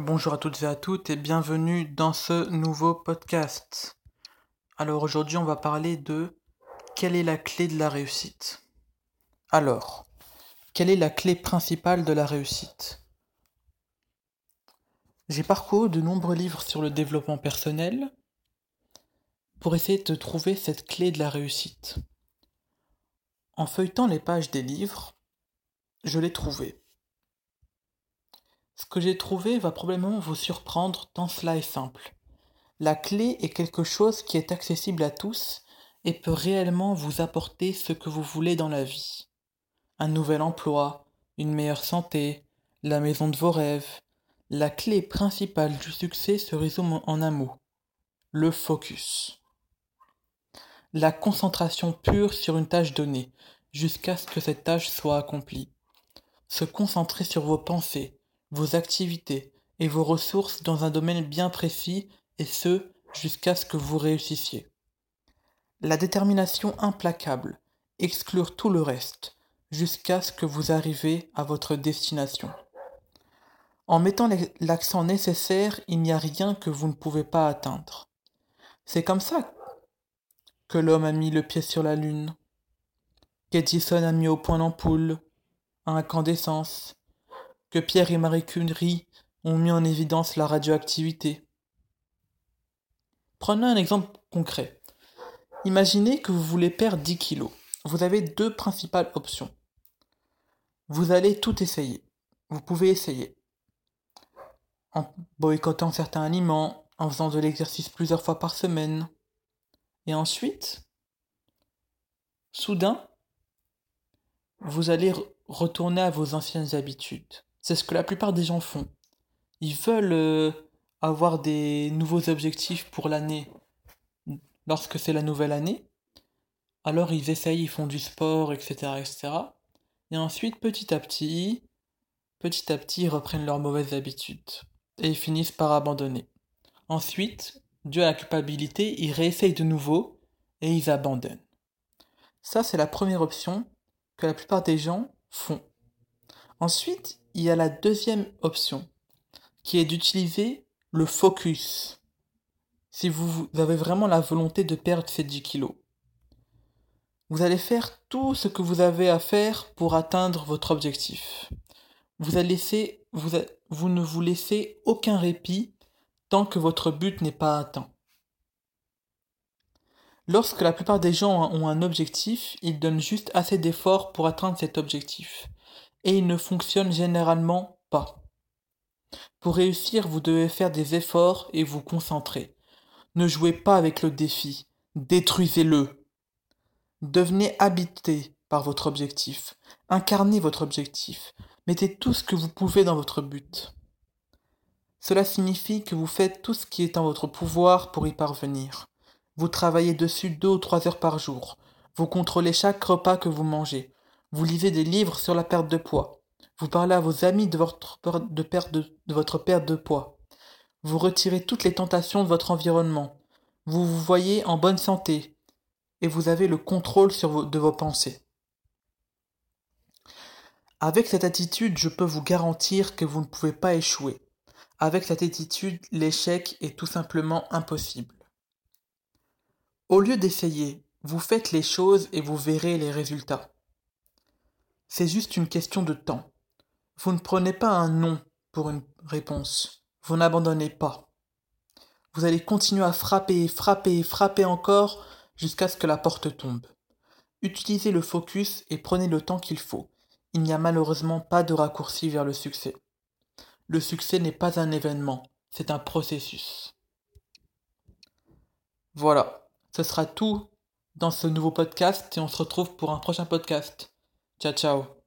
Bonjour à toutes et à toutes et bienvenue dans ce nouveau podcast. Alors aujourd'hui on va parler de quelle est la clé de la réussite. Alors, quelle est la clé principale de la réussite? J'ai parcouru de nombreux livres sur le développement personnel pour essayer de trouver cette clé de la réussite. En feuilletant les pages des livres, je l'ai trouvée. Ce que j'ai trouvé va probablement vous surprendre tant cela est simple. La clé est quelque chose qui est accessible à tous et peut réellement vous apporter ce que vous voulez dans la vie. Un nouvel emploi, une meilleure santé, la maison de vos rêves. La clé principale du succès se résume en un mot. Le focus. La concentration pure sur une tâche donnée, jusqu'à ce que cette tâche soit accomplie. Se concentrer sur vos pensées, vos activités et vos ressources dans un domaine bien précis et ce, jusqu'à ce que vous réussissiez. La détermination implacable, exclure tout le reste, jusqu'à ce que vous arrivez à votre destination. En mettant l'accent nécessaire, il n'y a rien que vous ne pouvez pas atteindre. C'est comme ça que l'homme a mis le pied sur la Lune, qu'Edison a mis au point l'ampoule, à incandescence, que Pierre et Marie Curie ont mis en évidence la radioactivité. Prenons un exemple concret. Imaginez que vous voulez perdre 10 kilos. Vous avez deux principales options. Vous allez tout essayer. Vous pouvez essayer. En boycottant certains aliments, en faisant de l'exercice plusieurs fois par semaine. Et ensuite, soudain, vous allez retourner à vos anciennes habitudes. C'est ce que la plupart des gens font. Ils veulent euh, avoir des nouveaux objectifs pour l'année lorsque c'est la nouvelle année. Alors ils essayent, ils font du sport, etc., etc. Et ensuite, petit à petit, petit à petit, ils reprennent leurs mauvaises habitudes. Et ils finissent par abandonner. Ensuite, dû à la culpabilité, ils réessayent de nouveau et ils abandonnent. Ça, c'est la première option que la plupart des gens font. Ensuite, il y a la deuxième option, qui est d'utiliser le focus. Si vous avez vraiment la volonté de perdre ces 10 kilos. Vous allez faire tout ce que vous avez à faire pour atteindre votre objectif. Vous, vous, vous ne vous laissez aucun répit tant que votre but n'est pas atteint. Lorsque la plupart des gens ont un objectif, ils donnent juste assez d'efforts pour atteindre cet objectif et il ne fonctionne généralement pas. Pour réussir, vous devez faire des efforts et vous concentrer. Ne jouez pas avec le défi, détruisez-le. Devenez habité par votre objectif, incarnez votre objectif, mettez tout ce que vous pouvez dans votre but. Cela signifie que vous faites tout ce qui est en votre pouvoir pour y parvenir. Vous travaillez dessus deux ou trois heures par jour. Vous contrôlez chaque repas que vous mangez. Vous lisez des livres sur la perte de poids. Vous parlez à vos amis de votre, perte de, poids. Vous retirez toutes les tentations de votre environnement. Vous vous voyez en bonne santé. Et vous avez le contrôle de vos pensées. Avec cette attitude, je peux vous garantir que vous ne pouvez pas échouer. Avec cette attitude, l'échec est tout simplement impossible. Au lieu d'essayer, vous faites les choses et vous verrez les résultats. C'est juste une question de temps. Vous ne prenez pas un non pour une réponse. Vous n'abandonnez pas. Vous allez continuer à frapper, frapper, frapper encore jusqu'à ce que la porte tombe. Utilisez le focus et prenez le temps qu'il faut. Il n'y a malheureusement pas de raccourci vers le succès. Le succès n'est pas un événement, c'est un processus. Voilà, ce sera tout dans ce nouveau podcast et on se retrouve pour un prochain podcast. Ciao ciao